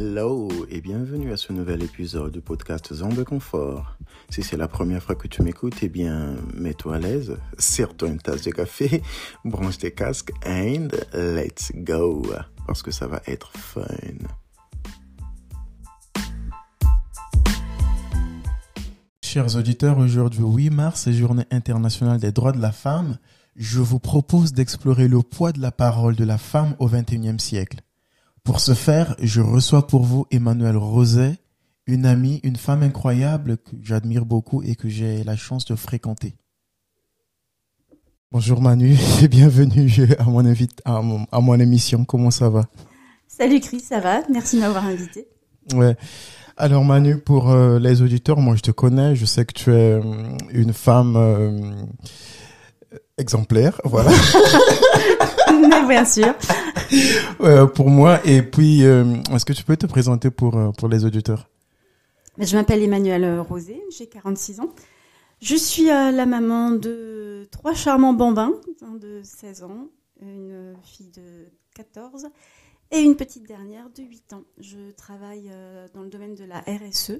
Hello et bienvenue à ce nouvel épisode du podcast Zone de Confort. Si c'est la première fois que tu m'écoutes, eh bien, mets-toi à l'aise, serre-toi une tasse de café, branche tes casques and let's go. Parce que ça va être fun. Chers auditeurs, aujourd'hui 8 mars, c'est journée internationale des droits de la femme. Je vous propose d'explorer le poids de la parole de la femme au XXIe siècle. Pour ce faire, je reçois pour vous Emmanuel Roset, une amie, une femme incroyable que j'admire beaucoup et que j'ai la chance de fréquenter. Bonjour Manu et bienvenue à mon, invite, à mon, à mon émission. Comment ça va? Salut Chris, ça va? Merci de m'avoir invité. Ouais. Alors Manu, pour euh, les auditeurs, moi je te connais, je sais que tu es euh, une femme euh, exemplaire, voilà. bien sûr. pour moi, et puis est-ce que tu peux te présenter pour, pour les auditeurs? Je m'appelle Emmanuel Rosé, j'ai 46 ans. Je suis la maman de trois charmants bambins, un de 16 ans, une fille de 14 et une petite dernière de 8 ans. Je travaille euh, dans le domaine de la RSE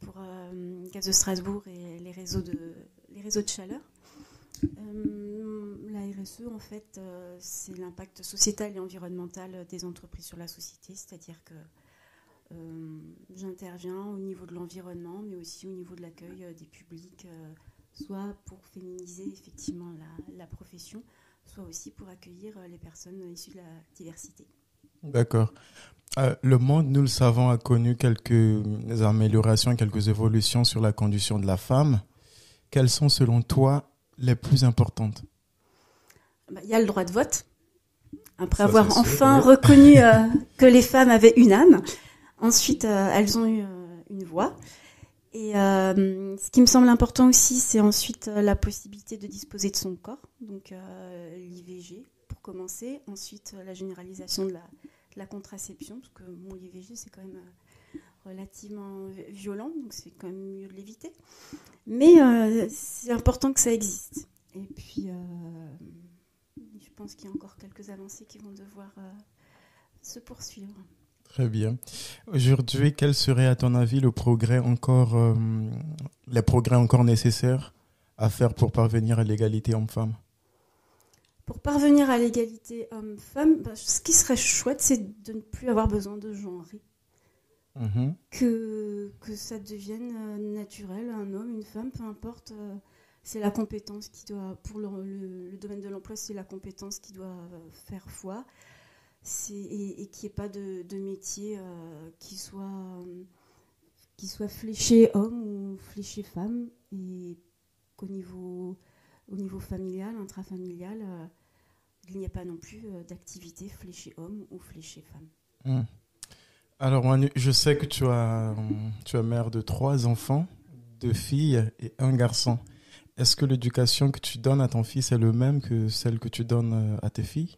pour euh, Gaz de Strasbourg et les réseaux de, les réseaux de chaleur. Euh, la RSE, en fait, c'est l'impact sociétal et environnemental des entreprises sur la société, c'est-à-dire que j'interviens au niveau de l'environnement, mais aussi au niveau de l'accueil des publics, soit pour féminiser effectivement la, profession, soit aussi pour accueillir les personnes issues de la diversité. D'accord. Euh, le monde, nous le savons, a connu quelques améliorations, quelques évolutions sur la condition de la femme. Quelles sont, selon toi, les plus importantes bah, Il y a le droit de vote. Après avoir enfin reconnu euh, que les femmes avaient une âme, ensuite euh, elles ont eu une voix. Et ce qui me semble important aussi, c'est ensuite la possibilité de disposer de son corps, donc l'IVG pour commencer, ensuite la généralisation de la, la contraception, parce que mon l'IVG c'est quand même euh, relativement violent, donc c'est quand même mieux de l'éviter. Mais euh, c'est important que ça existe. Et puis, euh, je pense qu'il y a encore quelques avancées qui vont devoir se poursuivre. Très bien. Aujourd'hui, quel serait à ton avis le progrès encore, les progrès encore nécessaires à faire pour parvenir à l'égalité homme-femme? Pour parvenir à l'égalité homme-femme, bah, ce qui serait chouette, c'est de ne plus avoir besoin de genre. Mm-hmm. Que, que ça devienne euh, naturel, un homme, une femme, peu importe. Euh, c'est la compétence qui doit, pour le, domaine de l'emploi, c'est la compétence qui doit euh, faire foi. Et, et qu'il n'y ait pas de, métier qui, soit, qui soit fléché homme ou fléché femme. Et qu'au niveau au niveau familial, intrafamilial, euh, il n'y a pas non plus d'activité fléchée homme ou fléchée femme. Hmm. Alors Manu, je sais que tu as, tu as mère de trois enfants, deux filles et un garçon. Est-ce que l'éducation que tu donnes à ton fils est le même que celle que tu donnes euh, à tes filles?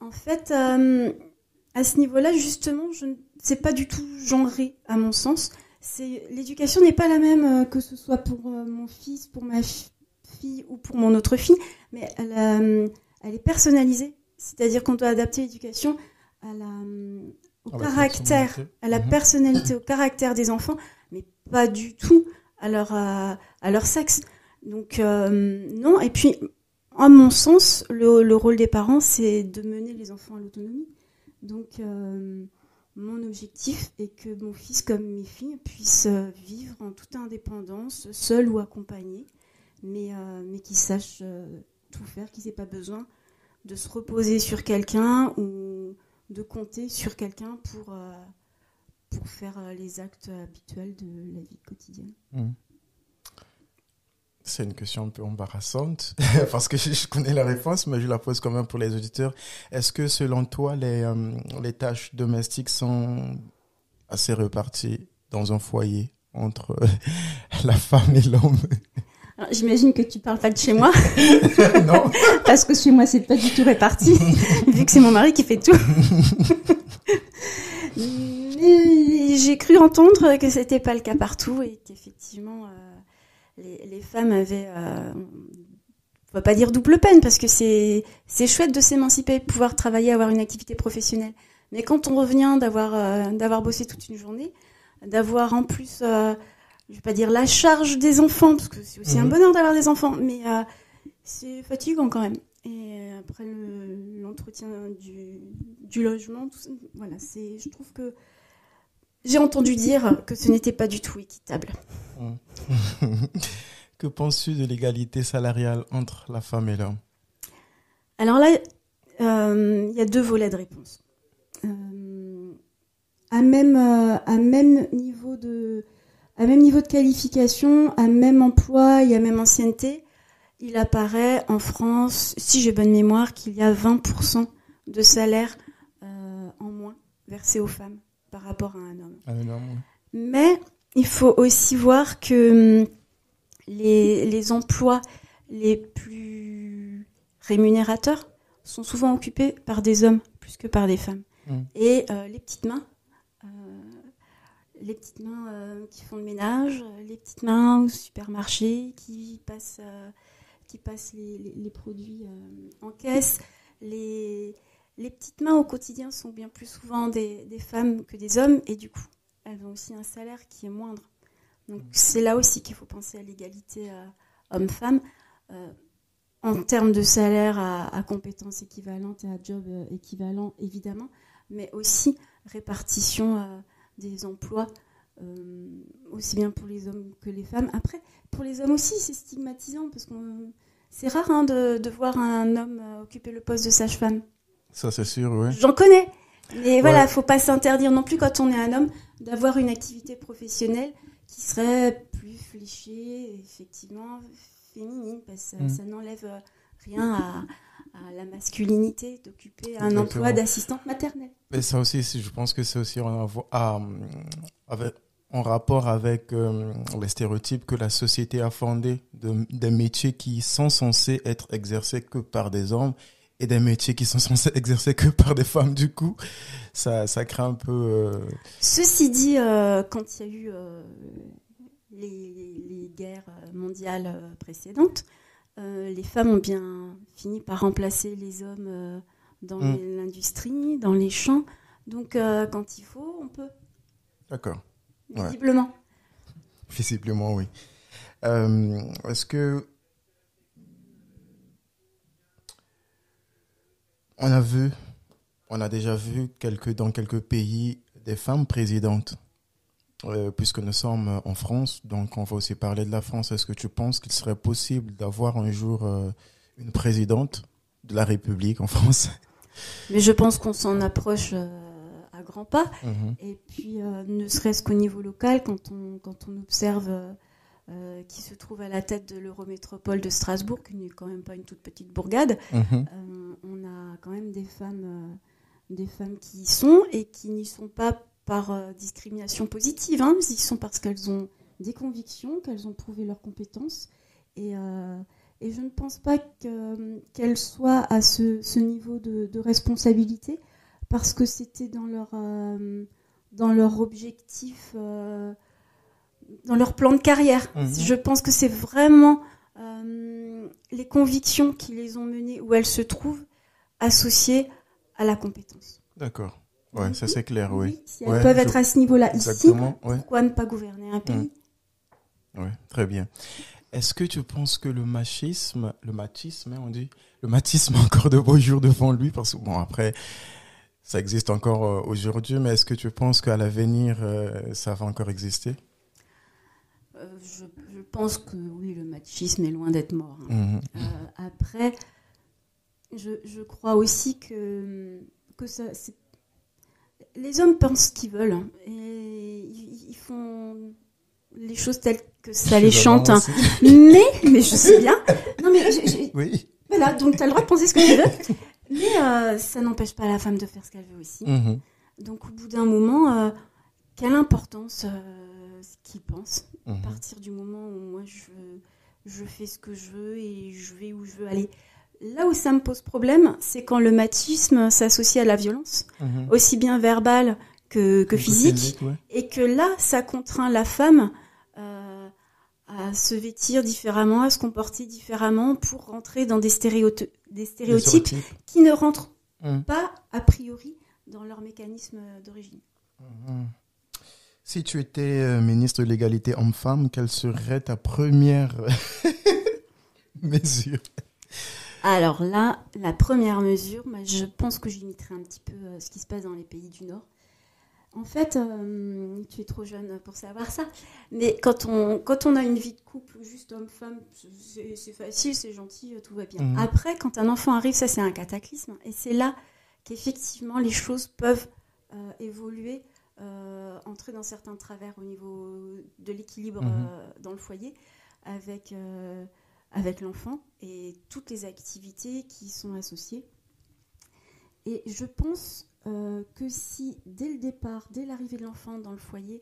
En fait, à ce niveau-là, justement, je ne sais pas du tout genré, à mon sens. L'éducation n'est pas la même que ce soit pour mon fils, pour ma, fille ou pour mon autre fille, mais euh, elle est personnalisée. C'est-à-dire qu'on doit adapter l'éducation à la, euh, au caractère, à la mhm. personnalité, au caractère des enfants, mais pas du tout à leur, à, leur sexe. Donc, euh, non. Et puis, à mon sens, le, le rôle des parents, c'est de mener les enfants à l'autonomie. Donc, mon objectif est que mon fils comme mes filles puissent vivre en toute indépendance, seuls ou accompagnés, mais, euh, mais qui sache euh, tout faire, qui n'ait pas besoin de se reposer sur quelqu'un ou de compter sur quelqu'un pour, euh, pour faire les actes habituels de la vie quotidienne. Mmh. C'est une question un peu embarrassante parce que je connais la réponse, mais je la pose quand même pour les auditeurs. Est-ce que selon toi, les, les tâches domestiques sont assez reparties dans un foyer entre la femme et l'homme? J'imagine que tu parles pas de chez moi. non. Parce que chez moi, c'est pas du tout réparti, vu que c'est mon mari qui fait tout. J'ai cru entendre que c'était pas le cas partout et qu'effectivement, euh, les, femmes avaient, euh, on va pas dire double peine parce que c'est c'est chouette de s'émanciper, de pouvoir travailler, avoir une activité professionnelle. Mais quand on revient d'avoir euh, d'avoir bossé toute une journée, d'avoir en plus, euh, je vais pas dire la charge des enfants, parce que c'est aussi un Mhm. bonheur d'avoir des enfants, mais euh, c'est fatigant quand même. Et après le- l'entretien du, du logement, tout ça, voilà, c'est, je trouve que j'ai entendu dire que ce n'était pas du tout équitable. que penses-tu de l'égalité salariale entre la femme et l'homme? Alors là, euh, il y a deux volets de réponse. Euh, à même euh, à même niveau de à même niveau de qualification, à même emploi et à même ancienneté, il apparaît en France, si j'ai bonne mémoire, qu'il y a 20% de salaire euh, en moins versé aux femmes par rapport à un homme. Oui. Mais il faut aussi voir que hum, les, les emplois les plus rémunérateurs sont souvent occupés par des hommes plus que par des femmes. Mm. Et euh, les petites mains, les petites mains euh, qui font le ménage, euh, les petites mains au supermarché qui passent, euh, qui passent les, les- les produits euh, en caisse, les, les petites mains au quotidien sont bien plus souvent des, des femmes que des hommes et du coup elles ont aussi un salaire qui est moindre. Donc c'est là aussi qu'il faut penser à l'égalité homme-femme. En termes de salaire à, à compétences équivalentes et à job équivalent évidemment, mais aussi répartition des emplois euh, aussi bien pour les hommes que les femmes. Après, pour les hommes aussi, c'est stigmatisant parce que c'est rare hein, de, de voir un homme euh, occuper le poste de sage-femme. Ça, c'est sûr, oui. J'en connais. Mais voilà, Ouais. faut pas s'interdire non plus quand on est un homme d'avoir une activité professionnelle qui serait plus fléchée, effectivement féminine, parce que Mm. ça n'enlève euh, rien à, à la masculinité d'occuper un Exactement. emploi d'assistante maternelle. Mais ça aussi, je pense que c'est aussi en, avo- à, avec- en rapport avec euh, les stéréotypes que la société a fondés de, des métiers qui sont censés être exercés que par des hommes et des métiers qui sont censés exercer que par des femmes. Du coup, ça, ça crée un peu... euh, Ceci dit, euh, quand il y a eu euh, les, guerres mondiales euh, précédentes, euh, les femmes ont bien fini par remplacer les hommes euh, dans Mm. l'industrie, dans les champs. Donc, euh, quand il faut, on peut, D'accord. Ouais. visiblement. Visiblement, oui. Est-ce que on a vu, on a déjà vu quelques, dans quelques pays des femmes présidentes, Euh, puisque nous sommes en France, donc on va aussi parler de la France. Est-ce que tu penses qu'il serait possible d'avoir un jour euh, une présidente de la République en France? Mais je pense qu'on s'en approche euh, à grands pas. Mhm. Et puis, euh, ne serait-ce qu'au niveau local, quand on, quand on observe euh, euh, qui se trouve à la tête de l'Eurométropole de Strasbourg, qui n'est quand même pas une toute petite bourgade, Mhm. euh, on a quand même des femmes, euh, des femmes qui y sont et qui n'y sont pas par euh, discrimination positive, hein, ils y sont parce qu'elles ont des convictions, qu'elles ont prouvé leurs compétences. Et, euh, et je ne pense pas que- qu'elles soient à ce, ce niveau de, de responsabilité parce que c'était dans leur, euh, dans leur objectif, dans leur plan de carrière. Mhm. Je pense que c'est vraiment les convictions qui les ont menées où elles se trouvent associées à la compétence. D'accord. Ouais, ça c'est clair, oui. si elles Ouais, peuvent je- être à ce niveau-là ici, ouais. pourquoi ne pas gouverner un pays? Oui, très bien. Est-ce que tu penses que le machisme, le machisme, hein, on dit, le machisme a encore de beaux jours devant lui parce que bon après, ça existe encore euh, aujourd'hui, mais est-ce que tu penses qu'à l'avenir euh, ça va encore exister? Euh, je, je pense que oui, le machisme est loin d'être mort. hein. Mhm. Euh, après, je, je crois aussi que, que ça, c'est- les hommes pensent ce qu'ils veulent hein, et ils, font les choses telles que ça Je les chante. hein. Mais, mais je sais bien. Non, mais Oui. voilà, donc tu as le droit de penser ce que tu veux. Mais euh, ça n'empêche pas la femme de faire ce qu'elle veut aussi. Mhm. Donc au bout d'un moment, euh, quelle importance euh, ce qu'ils pensent? À partir du moment où moi je, je fais ce que je veux et je vais où je veux aller. Là où ça me pose problème, c'est quand le machisme s'associe à la violence, Mhm. aussi bien verbale que, que physique, ouais. et que là, ça contraint la femme euh, à se vêtir différemment, à se comporter différemment pour rentrer dans des, stéréotypes. qui ne rentrent Mhm. pas a priori dans leur mécanisme d'origine. Mhm. Si tu étais euh, ministre de l'égalité homme-femme, quelle serait ta première mesure? Alors là, la première mesure, je pense que j'imiterai un petit peu euh, ce qui se passe dans les pays du Nord. En fait, euh, tu es trop jeune pour savoir ça, mais quand on, quand on a une vie de couple juste homme-femme, c'est facile, c'est gentil, tout va bien. Mhm. Après, quand un enfant arrive, ça c'est un cataclysme, et c'est là qu'effectivement les choses peuvent évoluer euh, entrer dans certains travers au niveau de l'équilibre mhm. euh, dans le foyer avec, euh, avec l'enfant et toutes les activités qui sont associées. Et je pense que si, dès le départ, dès l'arrivée de l'enfant dans le foyer,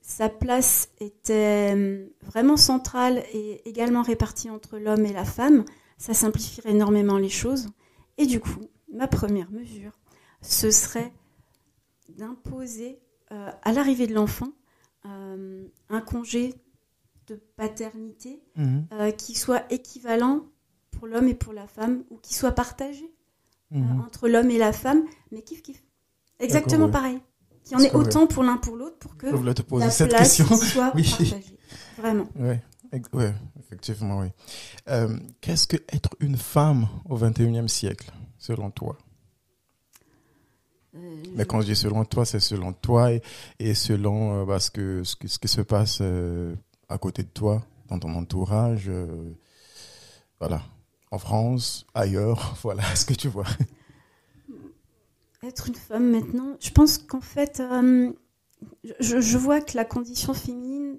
sa place était vraiment centrale et également répartie entre l'homme et la femme, ça simplifierait énormément les choses. Et du coup, ma première mesure, ce serait d'imposer euh, à l'arrivée de l'enfant euh, un congé de paternité mhm. euh, qui soit équivalent pour l'homme et pour la femme ou qui soit partagé mhm. entre l'homme et la femme, mais kiff kiff. Exactement pareil. Qu'il y en ait autant pour l'un pour l'autre pour que la cette place question. soit partagée. Vraiment. Oui, effectivement, oui. Qu'est-ce que être une femme au 21e siècle, selon toi? Euh, Mais quand je dis selon toi, c'est selon toi et, selon euh, bah, ce, que, ce, qui se passe euh, à côté de toi, dans ton entourage, voilà, en France, ailleurs, voilà, ce que tu vois. Être une femme maintenant, je pense qu'en fait, je, je, vois que la condition féminine,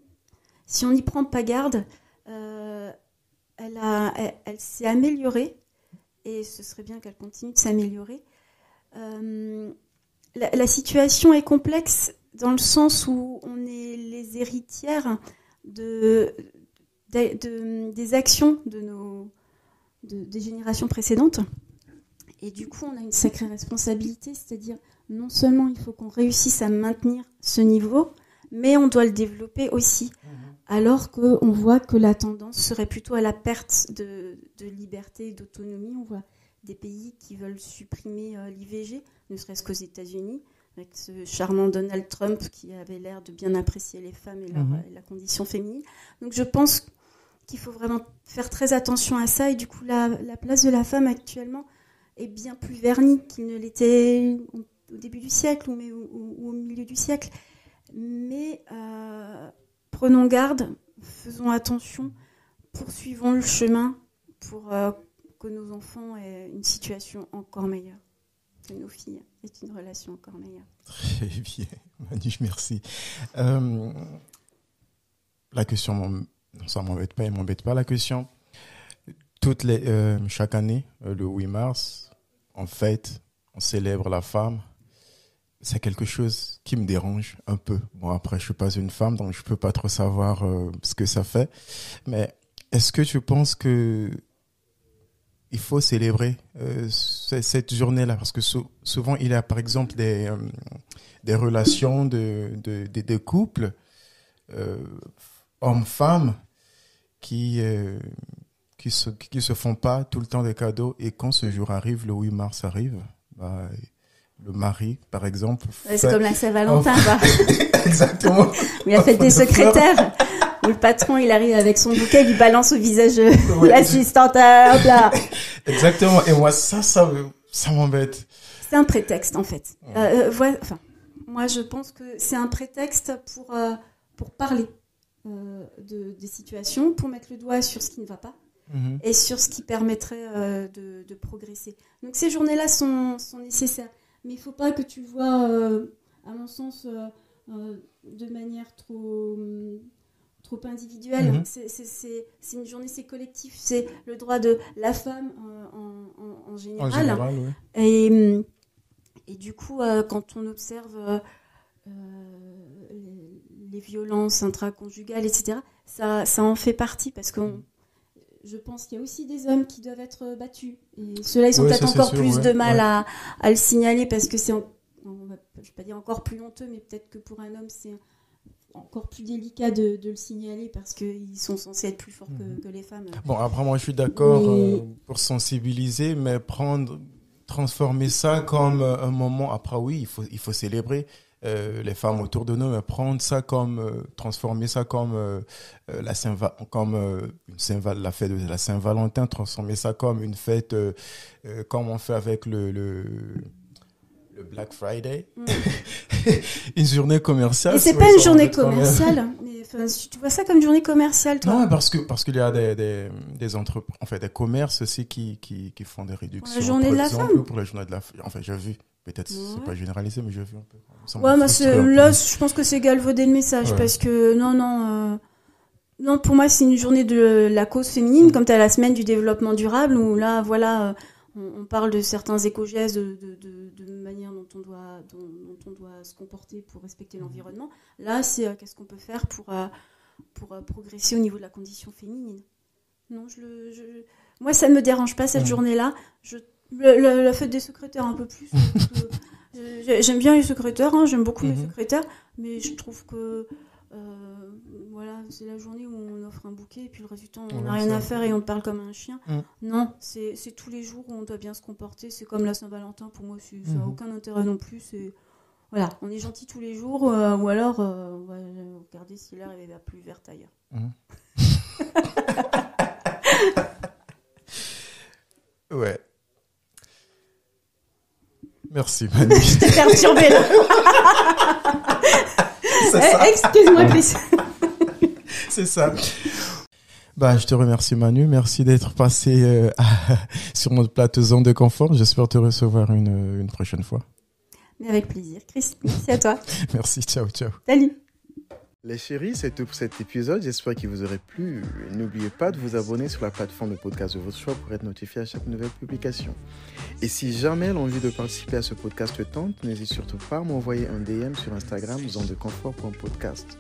si on n'y prend pas garde, elle, a, elle, elle s'est améliorée et ce serait bien qu'elle continue de s'améliorer. Euh, la, situation est complexe dans le sens où on est les héritières de, des actions de nos, des générations précédentes. Et du coup, on a une sacrée responsabilité, c'est-à-dire non seulement il faut qu'on réussisse à maintenir ce niveau, mais on doit le développer aussi. Mmh. Alors qu'on voit que la tendance serait plutôt à la perte de, de liberté et d'autonomie. On voit des pays qui veulent supprimer euh, l'IVG, ne serait-ce qu'aux États-Unis, avec ce charmant Donald Trump qui avait l'air de bien apprécier les femmes et, mhm. la condition féminine. Donc je pense qu'il faut vraiment faire très attention à ça et du coup la, place de la femme actuellement est bien plus vernie qu'il ne l'était au début du siècle ou, au milieu du siècle. Mais euh, prenons garde, faisons attention, poursuivons le chemin pour euh, que nos enfants aient une situation encore meilleure, que nos filles aient une relation encore meilleure. Très bien, Manu, merci. Euh, la question, non, ça m'embête pas, elle m'embête pas la question. Euh, chaque année, euh, le 8 mars, en fait, on célèbre la femme. C'est quelque chose qui me dérange un peu. Bon, après, je suis pas une femme, donc je peux pas trop savoir ce que ça fait. Mais est-ce que tu penses que il faut célébrer euh, cette journée-là parce que souvent il y a par exemple des euh, des relations de de, de, couples euh, hommes-femmes qui euh, qui se qui se font pas tout le temps des cadeaux. Et quand ce jour arrive le 8 mars arrive bah, le mari par exemple c'est comme la Saint-Valentin exactement. Il a fait des secrétaires le patron il arrive avec son bouquet, il balance au visage de l'assistante. Exactement. Et moi ça, ça, ça m'embête. C'est un prétexte en fait. Euh, euh enfin, moi je pense que c'est un prétexte pour euh, pour parler euh, de des situations, pour mettre le doigt sur ce qui ne va pas. Mhm. Et sur ce qui permettrait euh, de, de, progresser. Donc ces journées-là sont, sont nécessaires. Mais il ne faut pas que tu vois, à mon sens, de manière trop trop individuel. Mhm. C'est une journée, c'est collectif. C'est le droit de la femme en, général. et, et, du coup, euh, quand on observe euh, euh, les, violences intraconjugales, etc., ça, ça en fait partie parce que je pense qu'il y a aussi des hommes qui doivent être battus. Et ceux-là, ils ont peut-être encore plus de mal à, à, le signaler parce que c'est, je ne vais pas dire encore plus honteux, mais peut-être que pour un homme, c'est encore plus délicat de, le signaler parce qu'ils sont censés être plus forts que, mhm. les femmes. Bon, après, moi, je suis d'accord euh, pour sensibiliser, mais prendre transformer ça comme euh, un moment. Après, oui, il faut, il faut célébrer. Euh, les femmes autour de nous, mais prendre ça comme euh, transformer ça comme euh, la Saint comme une Saint la fête de la Saint Valentin, transformer ça comme une fête comme on fait avec le le, le Black Friday, Mm. une journée commerciale. Et c'est pas une journée commerciale. Mais enfin, tu vois ça comme une journée commerciale, toi Non, parce que parce qu'il y a des des des entreprises, en fait, des commerces aussi qui qui qui font des réductions. journée Par de la femme. Pour la journée de la femme. Enfin, j'ai vu. Peut-être c'est Ouais. pas généralisé, mais j'ai vu un peu. Ouais, c'est- là, je pense que c'est galvaudé le message Ouais. parce que non, non, euh, non, pour moi, c'est une journée de la cause féminine, Mm. comme tu as la semaine du développement durable où là, voilà, on, parle de certains éco-gestes, de, de, de, de manière dont on doit, dont, dont on doit se comporter pour respecter Mm. l'environnement. Là, c'est euh, qu'est-ce qu'on peut faire pour, euh, pour euh, progresser au niveau de la condition féminine? Non, je le, je- moi, ça ne me dérange pas cette Mm. journée-là. Je, le- le- la fête des secrétaires un peu plus. J'aime bien les secrétaires, hein, j'aime beaucoup les Mhm. secrétaires, mais je trouve que euh, voilà, c'est la journée où on offre un bouquet et puis le reste du temps on n'a Ouais, rien ça. à faire et on te parle comme un chien. Mhm. Non, c'est c'est tous les jours où on doit bien se comporter. C'est comme la Saint-Valentin pour moi, ça n'a Mhm. aucun intérêt non plus. C'est voilà, on est gentil tous les jours euh, ou alors euh, on va regarder si l'herbe est plus verte ailleurs. Ouais. Merci, Manu. T'es perturbé là. Eh, Excuse-moi, Chris. C'est ça. Bah, je te remercie, Manu. Merci d'être passé euh, sur notre plateau zone de confort. J'espère te recevoir une, une prochaine fois. Mais avec plaisir, Chris. Merci à toi. Merci. Ciao, ciao. Salut. Les chéris, c'est tout pour cet épisode. J'espère qu'il vous aurait plu. N'oubliez pas de vous abonner sur la plateforme de podcast de votre choix pour être notifié à chaque nouvelle publication. Et si jamais l'envie de participer à ce podcast tente, n'hésitez surtout pas à m'envoyer un DM sur Instagram zone de confort.podcast.